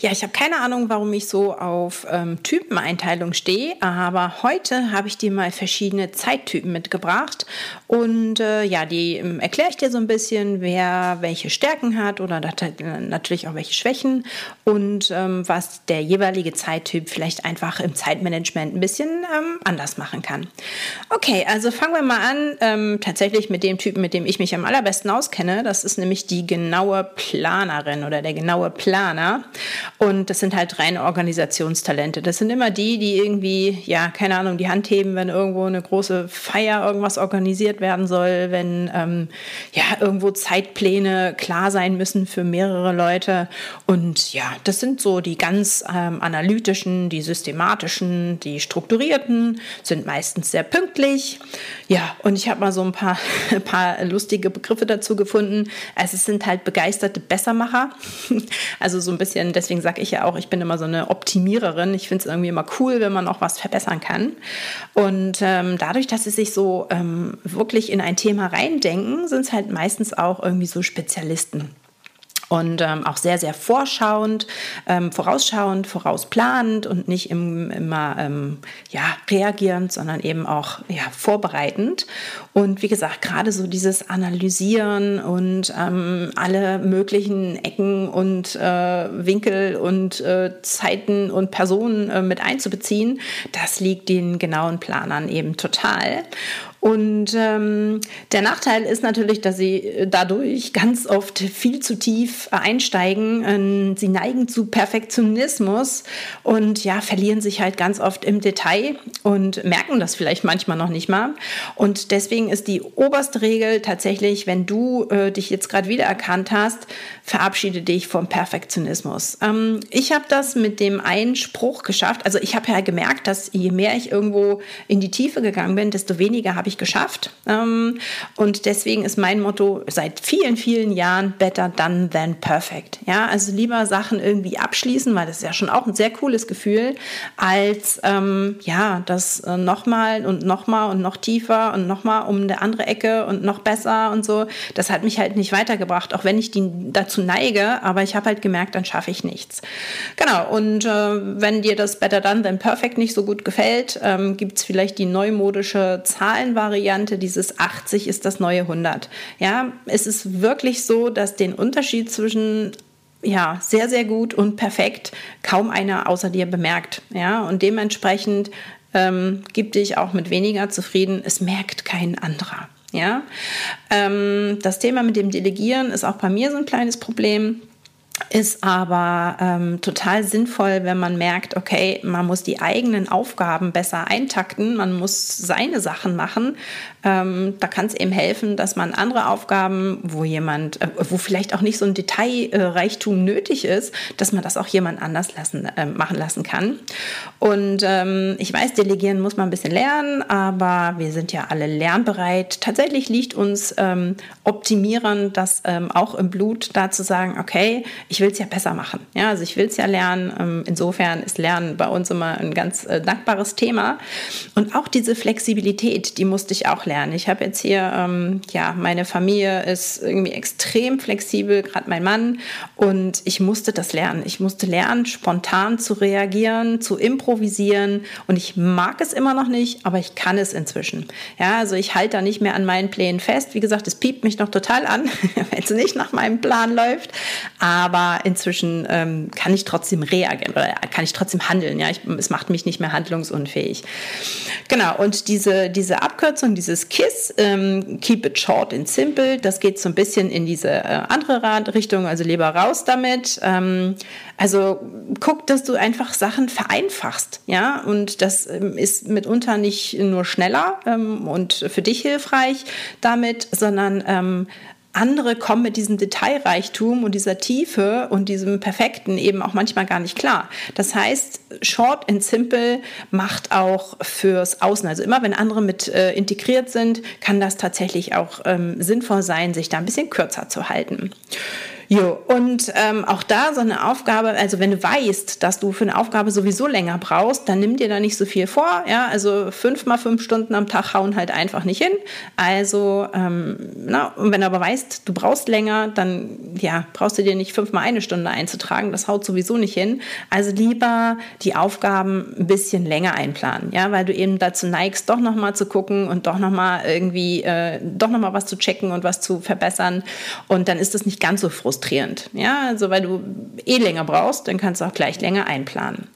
Ja, ich habe keine Ahnung, warum ich so auf ähm, Typeneinteilung stehe, aber heute habe ich dir mal verschiedene Zeittypen mitgebracht und äh, ja, die ähm, erkläre ich dir so ein bisschen, wer welche Stärken hat oder natürlich auch welche Schwächen und ähm, was der jeweilige Zeittyp vielleicht einfach im Zeitmanagement ein bisschen ähm, anders machen kann. Okay, also fangen wir mal an, ähm, tatsächlich mit dem Typen, mit dem ich mich am allerbesten auskenne. Das ist nämlich die genaue Planerin oder der genaue Planer. Und das sind halt reine Organisationstalente. Das sind immer die, die irgendwie, ja, keine Ahnung, die Hand heben, wenn irgendwo eine große Feier irgendwas organisiert werden soll, wenn ähm, ja irgendwo Zeitpläne klar sein müssen für mehrere Leute. Und ja, das sind so die ganz ähm, analytischen, die systematischen, die strukturierten, sind meistens sehr pünktlich. Ja, und ich habe mal so ein paar, ein paar lustige Begriffe dazu gefunden. Also es sind halt begeisterte Bessermacher. Also so ein bisschen, deswegen sage ich ja auch, ich bin immer so eine Optimiererin. Ich finde es irgendwie immer cool, wenn man auch was verbessern kann. Und ähm, dadurch, dass sie sich so ähm, wirklich in ein Thema reindenken, sind es halt meistens auch irgendwie so Spezialisten und ähm, auch sehr, sehr vorschauend, ähm, vorausschauend, vorausplanend und nicht im, immer ähm, ja, reagierend, sondern eben auch ja, vorbereitend. Und wie gesagt, gerade so dieses Analysieren und ähm, alle möglichen Ecken und äh, Winkel und äh, Zeiten und Personen äh, mit einzubeziehen, das liegt den genauen Planern eben total. Und ähm, der Nachteil ist natürlich, dass sie dadurch ganz oft viel zu tief einsteigen. Ähm, sie neigen zu Perfektionismus und ja, verlieren sich halt ganz oft im Detail und merken das vielleicht manchmal noch nicht mal. Und deswegen ist die oberste Regel tatsächlich, wenn du äh, dich jetzt gerade wiedererkannt hast, verabschiede dich vom Perfektionismus. Ähm, ich habe das mit dem einen Spruch geschafft. Also ich habe ja gemerkt, dass je mehr ich irgendwo in die Tiefe gegangen bin, desto weniger habe ich geschafft. Ähm, und deswegen ist mein Motto seit vielen, vielen Jahren better done than perfect. Ja, also lieber Sachen irgendwie abschließen, weil das ist ja schon auch ein sehr cooles Gefühl, als ähm, ja, das äh, nochmal und nochmal und noch tiefer und nochmal um eine andere Ecke und noch besser und so. Das hat mich halt nicht weitergebracht, auch wenn ich die dazu neige, aber ich habe halt gemerkt, dann schaffe ich nichts. Genau, und äh, wenn dir das Better Done Than Perfect nicht so gut gefällt, ähm, gibt es vielleicht die neumodische Zahlenwahl Variante, dieses 80 ist das neue 100. Ja, es ist wirklich so, dass den Unterschied zwischen ja, sehr, sehr gut und perfekt kaum einer außer dir bemerkt. Ja, und dementsprechend ähm, gib dich auch mit weniger zufrieden. Es merkt kein anderer. Ja, ähm, das Thema mit dem Delegieren ist auch bei mir so ein kleines Problem ist aber ähm, total sinnvoll, wenn man merkt, okay, man muss die eigenen Aufgaben besser eintakten, man muss seine Sachen machen. Ähm, da kann es eben helfen, dass man andere Aufgaben, wo jemand, äh, wo vielleicht auch nicht so ein Detailreichtum nötig ist, dass man das auch jemand anders lassen, äh, machen lassen kann. Und ähm, ich weiß, delegieren muss man ein bisschen lernen, aber wir sind ja alle lernbereit. Tatsächlich liegt uns ähm, Optimieren das ähm, auch im Blut, da zu sagen, okay, ich will es ja besser machen. Ja, also ich will es ja lernen. Ähm, insofern ist Lernen bei uns immer ein ganz äh, dankbares Thema. Und auch diese Flexibilität, die musste ich auch lernen. Ich habe jetzt hier, ähm, ja, meine Familie ist irgendwie extrem flexibel, gerade mein Mann. Und ich musste das lernen. Ich musste lernen, spontan zu reagieren, zu improvisieren. Und ich mag es immer noch nicht, aber ich kann es inzwischen. Ja, also ich halte da nicht mehr an meinen Plänen fest. Wie gesagt, es piept mich noch total an, wenn es nicht nach meinem Plan läuft. Aber aber inzwischen ähm, kann ich trotzdem reagieren oder kann ich trotzdem handeln. Ja, ich, es macht mich nicht mehr handlungsunfähig. Genau, und diese, diese Abkürzung, dieses KISS, ähm, Keep it short and simple, das geht so ein bisschen in diese äh, andere Richtung, also lieber raus damit. Ähm, also guck, dass du einfach Sachen vereinfachst, ja, und das ähm, ist mitunter nicht nur schneller ähm, und für dich hilfreich damit, sondern ähm, andere kommen mit diesem Detailreichtum und dieser Tiefe und diesem Perfekten eben auch manchmal gar nicht klar. Das heißt, short and simple macht auch fürs Außen. Also immer wenn andere mit äh, integriert sind, kann das tatsächlich auch ähm, sinnvoll sein, sich da ein bisschen kürzer zu halten. Jo, und ähm, auch da so eine Aufgabe, also wenn du weißt, dass du für eine Aufgabe sowieso länger brauchst, dann nimm dir da nicht so viel vor. Ja, also fünf mal fünf Stunden am Tag hauen halt einfach nicht hin. Also, ähm, na, und wenn du aber weißt, du brauchst länger, dann ja, brauchst du dir nicht fünfmal eine Stunde einzutragen. Das haut sowieso nicht hin. Also lieber die Aufgaben ein bisschen länger einplanen, ja, weil du eben dazu neigst, doch nochmal zu gucken und doch nochmal irgendwie, äh, doch nochmal was zu checken und was zu verbessern. Und dann ist das nicht ganz so frustrierend. Ja, also weil du eh länger brauchst, dann kannst du auch gleich länger einplanen.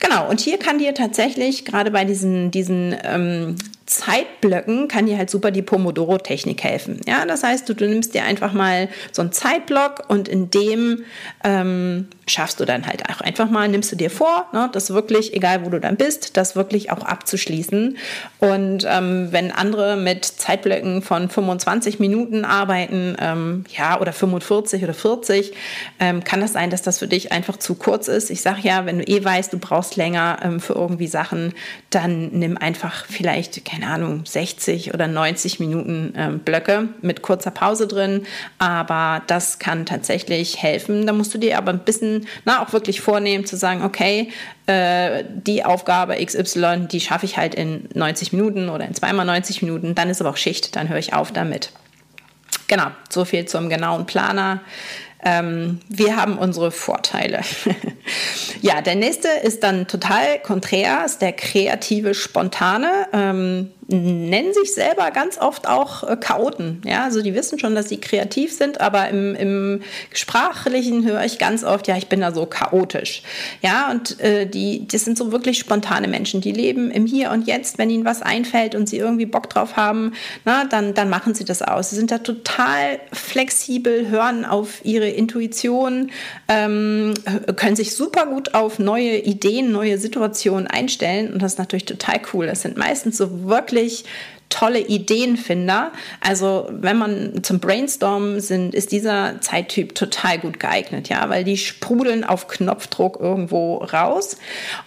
Genau, und hier kann dir tatsächlich gerade bei diesen, diesen ähm, Zeitblöcken kann dir halt super die Pomodoro-Technik helfen. Ja, das heißt, du, du, nimmst dir einfach mal so einen Zeitblock und in dem ähm, schaffst du dann halt auch einfach mal, nimmst du dir vor, ne, das wirklich, egal wo du dann bist, das wirklich auch abzuschließen. Und ähm, wenn andere mit Zeitblöcken von 25 Minuten arbeiten, ähm, ja, oder 45 oder 40, ähm, kann das sein, dass das für dich einfach zu kurz ist. Ich sage ja, wenn du eh weißt, du brauchst länger ähm, für irgendwie Sachen, dann nimm einfach vielleicht, keine Ahnung, 60 oder 90 Minuten ähm, Blöcke mit kurzer Pause drin. Aber das kann tatsächlich helfen. Da musst du dir aber ein bisschen, na, auch wirklich vornehmen zu sagen, okay, äh, die Aufgabe XY, die schaffe ich halt in 90 Minuten oder in zweimal 90 Minuten. Dann ist aber auch Schicht, dann höre ich auf damit. Genau, so viel zum genauen Planer. Ähm, wir haben unsere Vorteile. ja, der nächste ist dann total konträr, ist der kreative, spontane. Ähm, nennen sich selber ganz oft auch äh, Chaoten. Ja, also die wissen schon, dass sie kreativ sind, aber im, im Sprachlichen höre ich ganz oft, ja, ich bin da so chaotisch. Ja, und äh, die, das sind so wirklich spontane Menschen, die leben im Hier und Jetzt. Wenn ihnen was einfällt und sie irgendwie Bock drauf haben, na, dann, dann machen sie das aus. Sie sind da total flexibel, hören auf ihre Intuition, ähm, können sich super gut auf neue Ideen, neue Situationen einstellen und das ist natürlich total cool. Das sind meistens so wirklich wirklich tolle Ideenfinder. Also wenn man zum Brainstormen sind, ist dieser Zeittyp total gut geeignet, ja, weil die sprudeln auf Knopfdruck irgendwo raus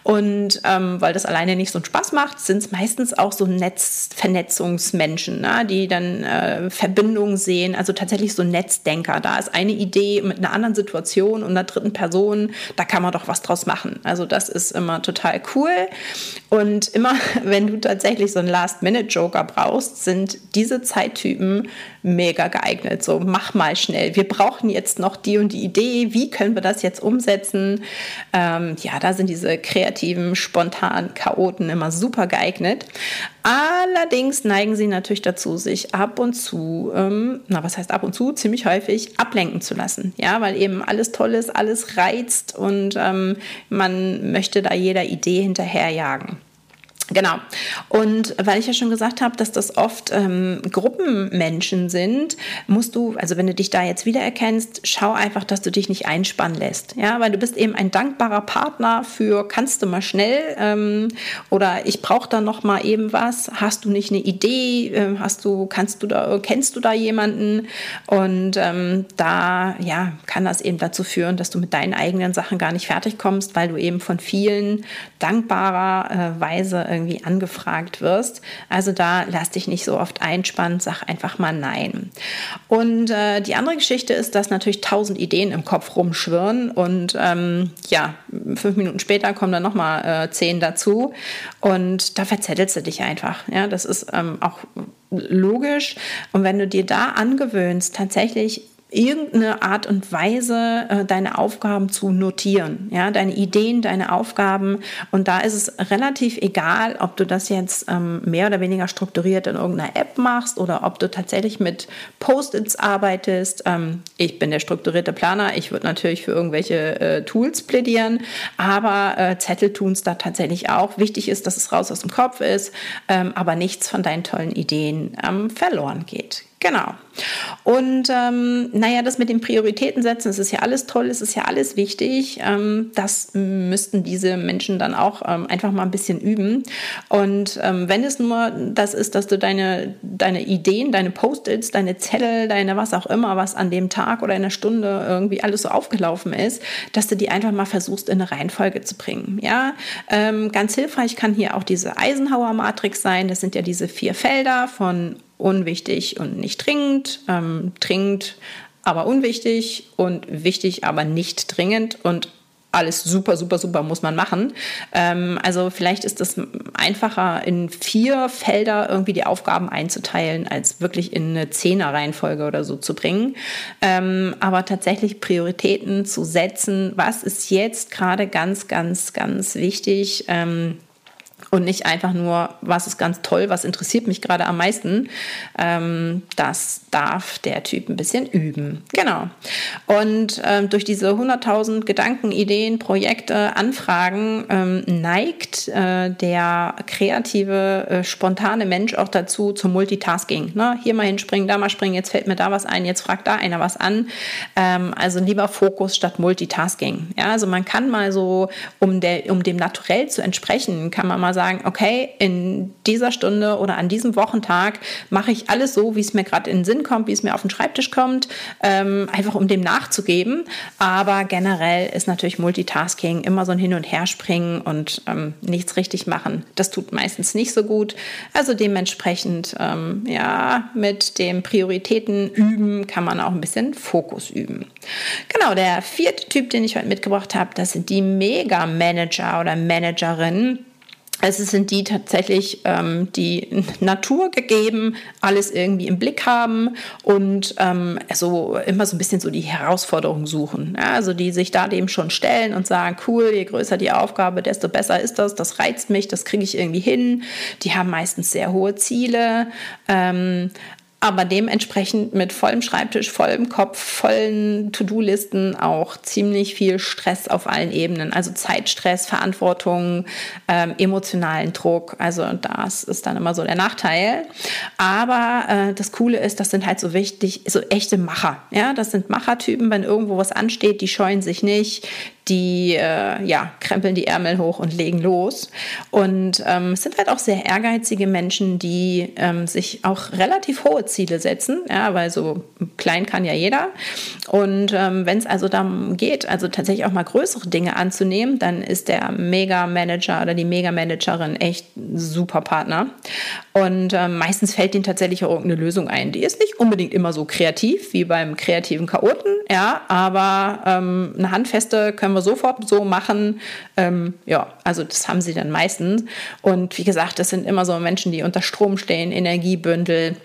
und ähm, weil das alleine nicht so einen Spaß macht, sind es meistens auch so Netzvernetzungsmenschen, ne, die dann äh, Verbindungen sehen, also tatsächlich so Netzdenker. Da ist eine Idee mit einer anderen Situation und einer dritten Person, da kann man doch was draus machen. Also das ist immer total cool und immer, wenn du tatsächlich so einen Last-Minute-Joker brauchst, sind diese Zeittypen mega geeignet. So, mach mal schnell. Wir brauchen jetzt noch die und die Idee. Wie können wir das jetzt umsetzen? Ähm, ja, da sind diese kreativen, spontanen Chaoten immer super geeignet. Allerdings neigen sie natürlich dazu, sich ab und zu, ähm, na was heißt ab und zu, ziemlich häufig ablenken zu lassen. Ja, weil eben alles toll ist, alles reizt und ähm, man möchte da jeder Idee hinterherjagen. Genau. Und weil ich ja schon gesagt habe, dass das oft ähm, Gruppenmenschen sind, musst du, also wenn du dich da jetzt wiedererkennst, schau einfach, dass du dich nicht einspannen lässt. Ja, weil du bist eben ein dankbarer Partner für kannst du mal schnell ähm, oder ich brauche da noch mal eben was. Hast du nicht eine Idee? Äh, hast du, kannst du da, kennst du da jemanden? Und ähm, da, ja, kann das eben dazu führen, dass du mit deinen eigenen Sachen gar nicht fertig kommst, weil du eben von vielen dankbarerweise äh, irgendwie angefragt wirst. Also da lass dich nicht so oft einspannen, sag einfach mal nein. Und äh, die andere Geschichte ist, dass natürlich tausend Ideen im Kopf rumschwirren und ähm, ja, fünf Minuten später kommen dann nochmal äh, zehn dazu und da verzettelst du dich einfach. Ja, das ist ähm, auch logisch. Und wenn du dir da angewöhnst, tatsächlich irgendeine Art und Weise äh, deine Aufgaben zu notieren, ja, deine Ideen, deine Aufgaben. Und da ist es relativ egal, ob du das jetzt ähm, mehr oder weniger strukturiert in irgendeiner App machst oder ob du tatsächlich mit Post-its arbeitest. Ähm, ich bin der strukturierte Planer. Ich würde natürlich für irgendwelche äh, Tools plädieren, aber äh, Zettel tun es da tatsächlich auch. Wichtig ist, dass es raus aus dem Kopf ist, ähm, aber nichts von deinen tollen Ideen verloren geht. Genau. Und ähm, naja, das mit den Prioritäten setzen, es ist ja alles toll, es ist ja alles wichtig. Ähm, das müssten diese Menschen dann auch ähm, einfach mal ein bisschen üben. Und ähm, wenn es nur das ist, dass du deine, deine Ideen, deine Post-its, deine Zettel, deine was auch immer, was an dem Tag oder in der Stunde irgendwie alles so aufgelaufen ist, dass du die einfach mal versuchst, in eine Reihenfolge zu bringen. Ja, ähm, ganz hilfreich kann hier auch diese Eisenhower-Matrix sein. Das sind ja diese vier Felder von unwichtig und nicht dringend, ähm, dringend aber unwichtig und wichtig, aber nicht dringend und alles super, super, super muss man machen. Ähm, also vielleicht ist es einfacher, in vier Felder irgendwie die Aufgaben einzuteilen, als wirklich in eine Zehner-Reihenfolge oder so zu bringen. Ähm, aber tatsächlich Prioritäten zu setzen, was ist jetzt gerade ganz, ganz, ganz wichtig. Ähm, und nicht einfach nur, was ist ganz toll, was interessiert mich gerade am meisten. Ähm, das darf der Typ ein bisschen üben. Genau. Und ähm, durch diese 100.000 Gedanken, Ideen, Projekte, Anfragen ähm, neigt äh, der kreative, äh, spontane Mensch auch dazu zum Multitasking. Ne? Hier mal hinspringen, da mal springen, jetzt fällt mir da was ein, jetzt fragt da einer was an. Ähm, also lieber Fokus statt Multitasking. Ja, also man kann mal so, um, der, um dem Naturell zu entsprechen, kann man mal sagen, okay, in dieser Stunde oder an diesem Wochentag mache ich alles so, wie es mir gerade in den Sinn kommt, wie es mir auf den Schreibtisch kommt, ähm, einfach um dem nachzugeben. Aber generell ist natürlich Multitasking immer so ein Hin- und Herspringen und ähm, nichts richtig machen. Das tut meistens nicht so gut. Also dementsprechend, ähm, ja, mit dem Prioritäten üben kann man auch ein bisschen Fokus üben. Genau, der vierte Typ, den ich heute mitgebracht habe, das sind die Mega-Manager oder Managerinnen. Also es sind die tatsächlich, ähm, die Natur gegeben, alles irgendwie im Blick haben und ähm, so immer so ein bisschen so die Herausforderung suchen. Ja, also die sich da dem schon stellen und sagen, cool, je größer die Aufgabe, desto besser ist das, das reizt mich, das kriege ich irgendwie hin. Die haben meistens sehr hohe Ziele. Ähm, aber dementsprechend mit vollem Schreibtisch, vollem Kopf, vollen To-Do-Listen auch ziemlich viel Stress auf allen Ebenen. Also Zeitstress, Verantwortung, ähm, emotionalen Druck. Also das ist dann immer so der Nachteil. Aber äh, das Coole ist, das sind halt so wichtig, so echte Macher. Ja, das sind Machertypen, wenn irgendwo was ansteht, die scheuen sich nicht, die äh, ja, krempeln die Ärmel hoch und legen los. Und ähm, es sind halt auch sehr ehrgeizige Menschen, die ähm, sich auch relativ hohe Ziele setzen, ja, weil so klein kann ja jeder. Und ähm, wenn es also darum geht, also tatsächlich auch mal größere Dinge anzunehmen, dann ist der Mega-Manager oder die Mega-Managerin echt super Partner. Und ähm, meistens fällt ihnen tatsächlich auch irgendeine Lösung ein. Die ist nicht unbedingt immer so kreativ wie beim kreativen Chaoten, ja, aber ähm, eine handfeste können wir sofort so machen. Ähm, ja, also das haben sie dann meistens. Und wie gesagt, das sind immer so Menschen, die unter Strom stehen, Energiebündel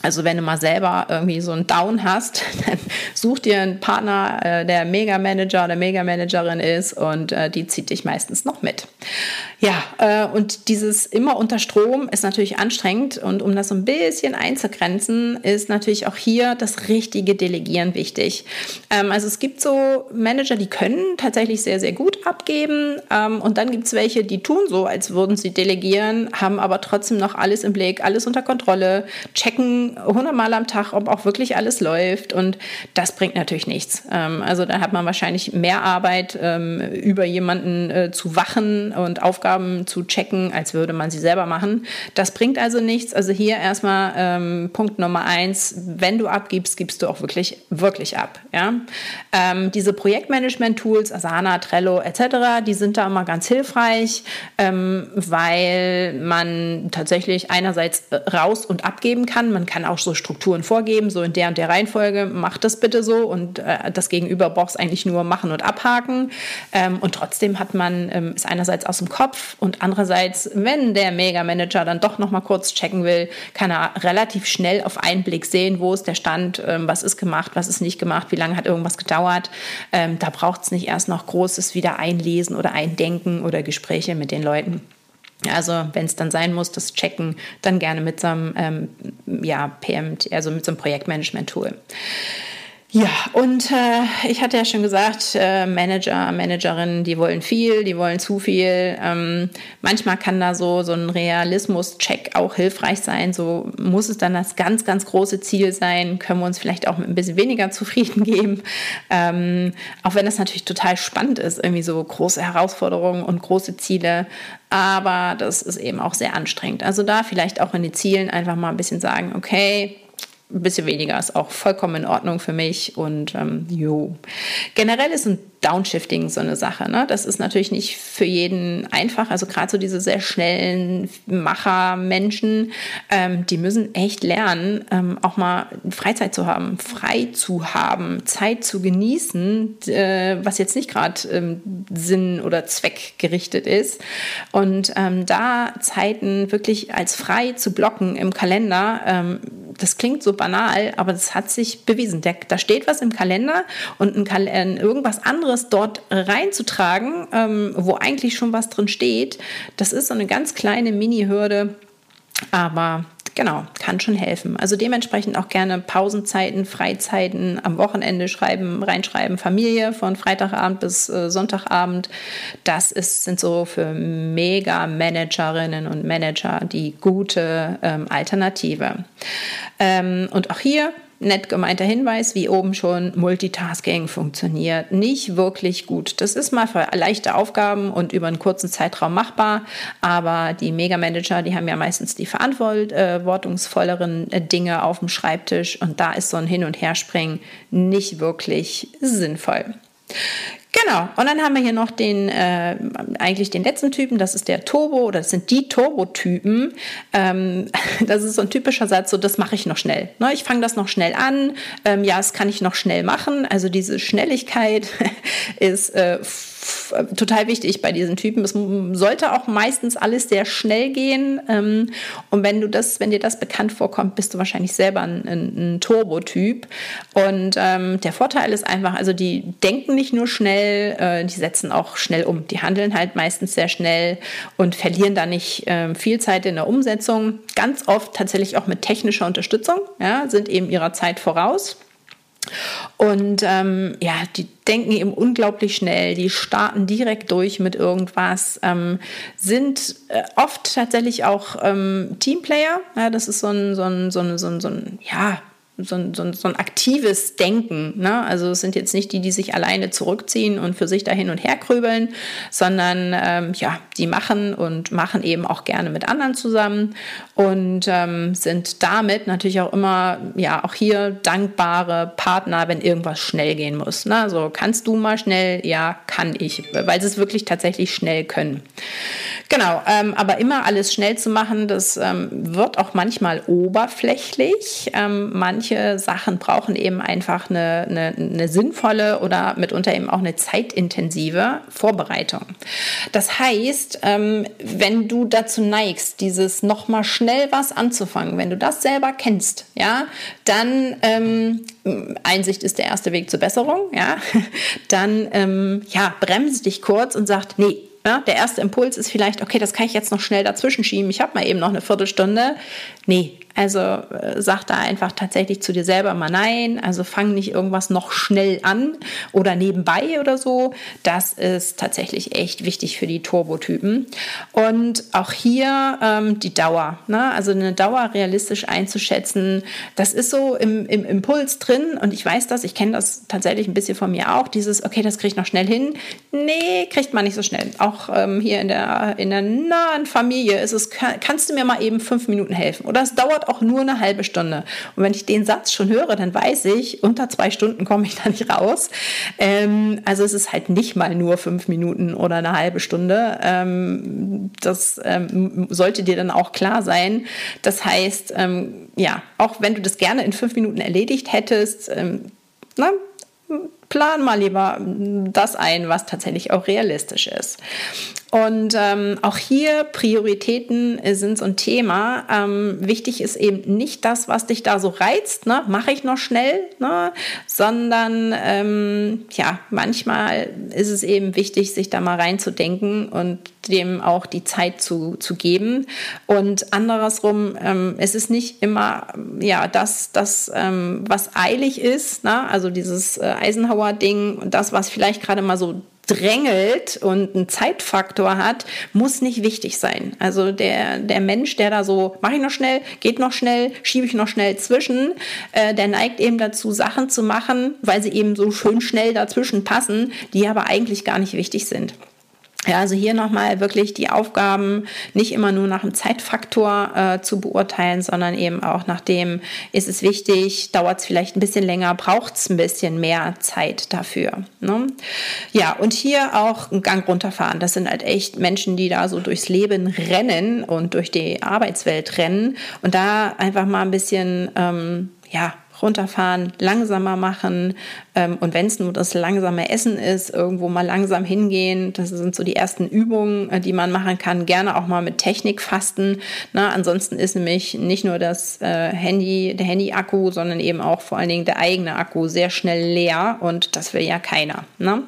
also wenn du mal selber irgendwie so einen Down hast, dann such dir einen Partner, äh, der Mega-Manager oder Mega-Managerin ist und äh, die zieht dich meistens noch mit. Ja, äh, und dieses immer unter Strom ist natürlich anstrengend und um das so ein bisschen einzugrenzen, ist natürlich auch hier das richtige Delegieren wichtig. Ähm, also es gibt so Manager, die können tatsächlich sehr, sehr gut abgeben ähm, und dann gibt es welche, die tun so, als würden sie delegieren, haben aber trotzdem noch alles im Blick, alles unter Kontrolle, checken hundertmal am Tag, ob auch wirklich alles läuft. Und das bringt natürlich nichts. Ähm, also da hat man wahrscheinlich mehr Arbeit, ähm, über jemanden äh, zu wachen und Aufgaben zu checken, als würde man sie selber machen. Das bringt also nichts. Also hier erstmal ähm, Punkt Nummer eins, wenn du abgibst, gibst du auch wirklich, wirklich ab. Ja? Diese Projektmanagement-Tools, Asana, Trello etc., die sind da immer ganz hilfreich, weil man tatsächlich einerseits äh, raus und abgeben kann. Man kann kann auch so Strukturen vorgeben, so in der und der Reihenfolge, mach das bitte so und äh, das Gegenüber braucht es eigentlich nur machen und abhaken. Ähm, und trotzdem hat man, ähm, ist einerseits aus dem Kopf und andererseits, wenn der Mega-Manager dann doch nochmal kurz checken will, kann er relativ schnell auf einen Blick sehen, wo ist der Stand, ähm, was ist gemacht, was ist nicht gemacht, wie lange hat irgendwas gedauert. Ähm, da braucht es nicht erst noch großes wieder einlesen oder eindenken oder Gespräche mit den Leuten. Also wenn es dann sein muss, das checken, dann gerne mit so einem ähm, ja, PMT, also mit so einem Projektmanagement-Tool. Ja, und äh, ich hatte ja schon gesagt, äh, Manager, Managerinnen, die wollen viel, die wollen zu viel. Ähm, manchmal kann da so, so ein Realismus-Check auch hilfreich sein. So muss es dann das ganz, ganz große Ziel sein. Können wir uns vielleicht auch mit ein bisschen weniger zufrieden geben. Ähm, auch wenn das natürlich total spannend ist, irgendwie so große Herausforderungen und große Ziele. Aber das ist eben auch sehr anstrengend. Also da vielleicht auch in den Zielen einfach mal ein bisschen sagen, okay, ein bisschen weniger ist auch vollkommen in Ordnung für mich. Und ähm, jo. Generell ist ein Downshifting so eine Sache. Ne? Das ist natürlich nicht für jeden einfach. Also gerade so diese sehr schnellen Macher-Menschen, ähm, die müssen echt lernen, ähm, auch mal Freizeit zu haben, frei zu haben, Zeit zu genießen, äh, was jetzt nicht gerade ähm, Sinn oder Zweck gerichtet ist. Und ähm, da Zeiten wirklich als frei zu blocken im Kalender, ähm, das klingt so banal, aber das hat sich bewiesen. Der, da steht was im Kalender und ein Kal äh, irgendwas anderes dort reinzutragen, ähm, wo eigentlich schon was drin steht, das ist so eine ganz kleine Mini-Hürde, aber genau, kann schon helfen. Also dementsprechend auch gerne Pausenzeiten, Freizeiten, am Wochenende schreiben, reinschreiben, Familie von Freitagabend bis äh, Sonntagabend. Das ist, sind so für Mega-Managerinnen und Manager die gute ähm, Alternative. Ähm, und auch hier nett gemeinter Hinweis, wie oben schon, Multitasking funktioniert nicht wirklich gut. Das ist mal für leichte Aufgaben und über einen kurzen Zeitraum machbar, aber die Mega-Manager, die haben ja meistens die verantwortungsvolleren äh, Dinge auf dem Schreibtisch und da ist so ein Hin- und Herspringen nicht wirklich sinnvoll. Genau, und dann haben wir hier noch den, äh, eigentlich den letzten Typen, das ist der Turbo oder das sind die Turbo-Typen. Ähm, das ist so ein typischer Satz, so das mache ich noch schnell. Ne, ich fange das noch schnell an, ähm, ja, das kann ich noch schnell machen. Also diese Schnelligkeit ist äh, total wichtig bei diesen Typen. Es sollte auch meistens alles sehr schnell gehen. Ähm, und wenn du das, wenn dir das bekannt vorkommt, bist du wahrscheinlich selber ein, ein, ein Turbo-Typ. Und ähm, der Vorteil ist einfach, also die denken nicht nur schnell, äh, die setzen auch schnell um. Die handeln halt meistens sehr schnell und verlieren da nicht äh, viel Zeit in der Umsetzung. Ganz oft tatsächlich auch mit technischer Unterstützung, ja, sind eben ihrer Zeit voraus. Und ähm, ja, die denken eben unglaublich schnell, die starten direkt durch mit irgendwas, ähm, sind äh, oft tatsächlich auch ähm, Teamplayer. Ja, das ist so ein, so ein, so ein, so ein, so ein ja, so ein, so ein, so ein aktives Denken. Ne? Also es sind jetzt nicht die, die sich alleine zurückziehen und für sich da hin und her krübeln, sondern ähm, ja, die machen und machen eben auch gerne mit anderen zusammen und ähm, sind damit natürlich auch immer, ja, auch hier dankbare Partner, wenn irgendwas schnell gehen muss. Ne? Also kannst du mal schnell? Ja, kann ich, weil sie es wirklich tatsächlich schnell können. Genau, ähm, aber immer alles schnell zu machen, das ähm, wird auch manchmal oberflächlich. Ähm, manche Sachen brauchen eben einfach eine, eine, eine sinnvolle oder mitunter eben auch eine zeitintensive Vorbereitung. Das heißt, ähm, wenn du dazu neigst, dieses nochmal schnell was anzufangen, wenn du das selber kennst, ja, dann ähm, Einsicht ist der erste Weg zur Besserung, ja, dann ähm, ja, bremse dich kurz und sagt, nee, ja, der erste Impuls ist vielleicht, okay, das kann ich jetzt noch schnell dazwischen schieben. Ich habe mal eben noch eine Viertelstunde. Nee, also äh, sag da einfach tatsächlich zu dir selber mal nein. Also fang nicht irgendwas noch schnell an oder nebenbei oder so. Das ist tatsächlich echt wichtig für die Turbotypen. Und auch hier ähm, die Dauer. Ne? Also eine Dauer realistisch einzuschätzen. Das ist so im, im Impuls drin. Und ich weiß das, ich kenne das tatsächlich ein bisschen von mir auch. Dieses, okay, das kriege ich noch schnell hin. Nee, kriegt man nicht so schnell. Auch ähm, hier in der, in der nahen Familie ist es, kann, kannst du mir mal eben fünf Minuten helfen? Oder es dauert auch nur eine halbe Stunde. Und wenn ich den Satz schon höre, dann weiß ich, unter zwei Stunden komme ich da nicht raus. Ähm, also es ist halt nicht mal nur fünf Minuten oder eine halbe Stunde. Ähm, das ähm, sollte dir dann auch klar sein. Das heißt, ähm, ja, auch wenn du das gerne in fünf Minuten erledigt hättest, ähm, na, plan mal lieber das ein, was tatsächlich auch realistisch ist. Und ähm, auch hier Prioritäten sind so ein Thema. Ähm, wichtig ist eben nicht das, was dich da so reizt, ne? mache ich noch schnell, ne? sondern ähm, ja, manchmal ist es eben wichtig, sich da mal reinzudenken und dem auch die Zeit zu, zu geben. Und andersrum, ähm, es ist nicht immer ja das, das ähm, was eilig ist, ne? also dieses äh, Eisenhower-Ding und das, was vielleicht gerade mal so drängelt und einen Zeitfaktor hat, muss nicht wichtig sein. Also der, der Mensch, der da so, mache ich noch schnell, geht noch schnell, schiebe ich noch schnell zwischen, äh, der neigt eben dazu, Sachen zu machen, weil sie eben so schön schnell dazwischen passen, die aber eigentlich gar nicht wichtig sind. Ja, also hier nochmal wirklich die Aufgaben nicht immer nur nach dem Zeitfaktor äh, zu beurteilen, sondern eben auch nach dem, ist es wichtig, dauert es vielleicht ein bisschen länger, braucht es ein bisschen mehr Zeit dafür. Ne? Ja, und hier auch einen Gang runterfahren. Das sind halt echt Menschen, die da so durchs Leben rennen und durch die Arbeitswelt rennen und da einfach mal ein bisschen, ähm, ja, runterfahren, langsamer machen, ähm, und wenn es nur das langsame Essen ist, irgendwo mal langsam hingehen, das sind so die ersten Übungen, äh, die man machen kann. Gerne auch mal mit Technik fasten. Na, ansonsten ist nämlich nicht nur das äh, Handy, der Handy-Akku, sondern eben auch vor allen Dingen der eigene Akku sehr schnell leer und das will ja keiner. Ne?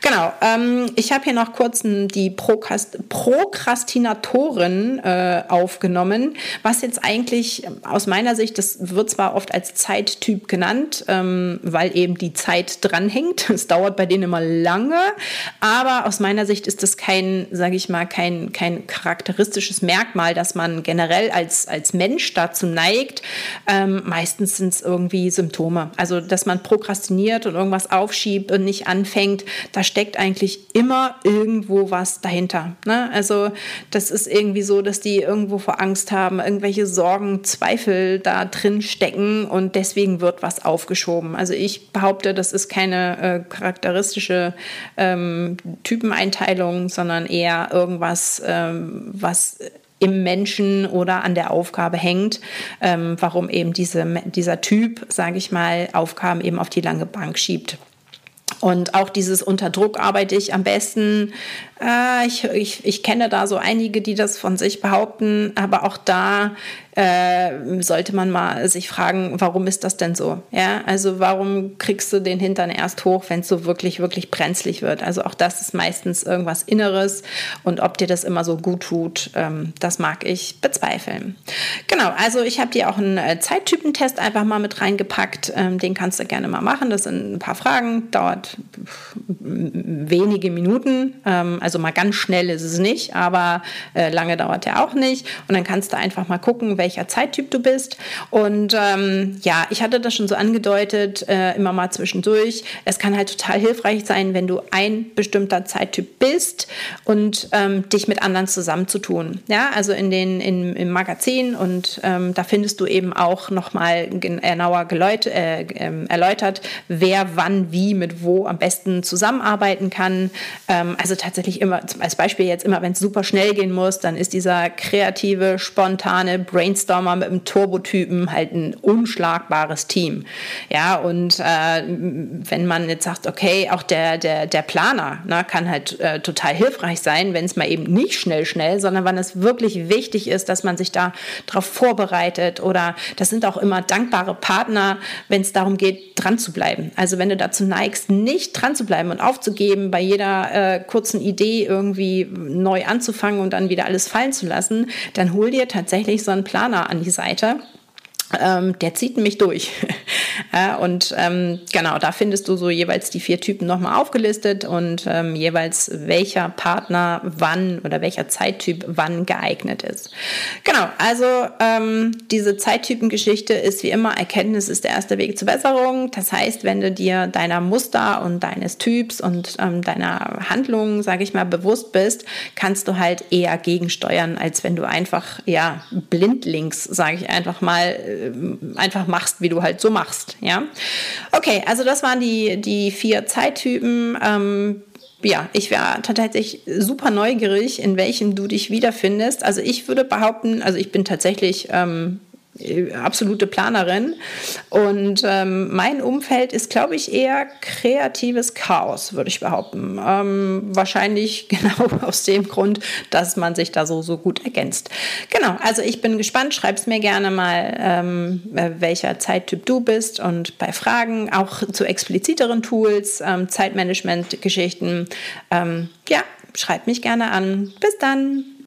Genau. Ähm, ich habe hier noch kurz die Prokrast Prokrastinatoren äh, aufgenommen, was jetzt eigentlich aus meiner Sicht, das wird zwar oft als Zeittyp genannt, ähm, weil eben die Zeit dranhängt. Es dauert bei denen immer lange, aber aus meiner Sicht ist das kein, sage ich mal, kein, kein charakteristisches Merkmal, dass man generell als, als Mensch dazu neigt. Ähm, meistens sind es irgendwie Symptome. Also, dass man prokrastiniert und irgendwas aufschiebt und nicht anfängt, da steckt eigentlich immer irgendwo was dahinter. Ne? Also, das ist irgendwie so, dass die irgendwo vor Angst haben, irgendwelche Sorgen, Zweifel da drin stecken und deswegen wird was aufgeschoben. Also, ich behaupte. Das ist keine äh, charakteristische ähm, Typeneinteilung, sondern eher irgendwas, ähm, was im Menschen oder an der Aufgabe hängt, ähm, warum eben diese, dieser Typ, sage ich mal, Aufgaben eben auf die lange Bank schiebt. Und auch dieses unter Druck arbeite ich am besten. Äh, ich, ich, ich kenne da so einige, die das von sich behaupten, aber auch da äh, sollte man mal sich fragen, warum ist das denn so? Ja, also warum kriegst du den Hintern erst hoch, wenn es so wirklich, wirklich brenzlig wird? Also auch das ist meistens irgendwas Inneres und ob dir das immer so gut tut, ähm, das mag ich bezweifeln. Genau, also ich habe dir auch einen äh, Zeittypentest einfach mal mit reingepackt. Ähm, den kannst du gerne mal machen. Das sind ein paar Fragen, dauert wenige Minuten. Ähm, also mal ganz schnell ist es nicht, aber äh, lange dauert er auch nicht. Und dann kannst du einfach mal gucken, welcher Zeittyp du bist. Und ähm, ja, ich hatte das schon so angedeutet, äh, immer mal zwischendurch. Es kann halt total hilfreich sein, wenn du ein bestimmter Zeittyp bist und ähm, dich mit anderen zusammenzutun. Ja, also in den, in, im Magazin und ähm, da findest du eben auch nochmal genauer geläut, äh, ähm, erläutert, wer wann, wie, mit wo am besten zusammenarbeiten kann. Ähm, also tatsächlich immer, als Beispiel jetzt immer, wenn es super schnell gehen muss, dann ist dieser kreative, spontane Brain Brainstormer mit einem Turbotypen halt ein unschlagbares Team. Ja, und äh, wenn man jetzt sagt, okay, auch der, der, der Planer ne, kann halt äh, total hilfreich sein, wenn es mal eben nicht schnell, schnell, sondern wann es wirklich wichtig ist, dass man sich da darauf vorbereitet oder das sind auch immer dankbare Partner, wenn es darum geht, dran zu bleiben. Also wenn du dazu neigst, nicht dran zu bleiben und aufzugeben, bei jeder äh, kurzen Idee irgendwie neu anzufangen und dann wieder alles fallen zu lassen, dann hol dir tatsächlich so einen Plan Planer an die Seite ähm, der zieht mich durch. ja, und ähm, genau, da findest du so jeweils die vier Typen nochmal aufgelistet und ähm, jeweils welcher Partner wann oder welcher Zeittyp wann geeignet ist. Genau, also ähm, diese Zeittypengeschichte ist wie immer, Erkenntnis ist der erste Weg zur Besserung. Das heißt, wenn du dir deiner Muster und deines Typs und ähm, deiner Handlungen, sage ich mal, bewusst bist, kannst du halt eher gegensteuern, als wenn du einfach, ja, blindlings, sage ich einfach mal, äh, einfach machst, wie du halt so machst. Ja, okay, also das waren die, die vier Zeittypen. Ähm, ja, ich wäre tatsächlich super neugierig, in welchem du dich wiederfindest. Also ich würde behaupten, also ich bin tatsächlich ähm, äh, absolute Planerin. Und ähm, mein Umfeld ist, glaube ich, eher kreatives Chaos, würde ich behaupten. Ähm, wahrscheinlich genau aus dem Grund, dass man sich da so, so gut ergänzt. Genau, also ich bin gespannt. Schreib es mir gerne mal, ähm, äh, welcher Zeittyp du bist. Und bei Fragen auch zu expliziteren Tools, ähm, Zeitmanagement-Geschichten, ähm, ja, schreib mich gerne an. Bis dann.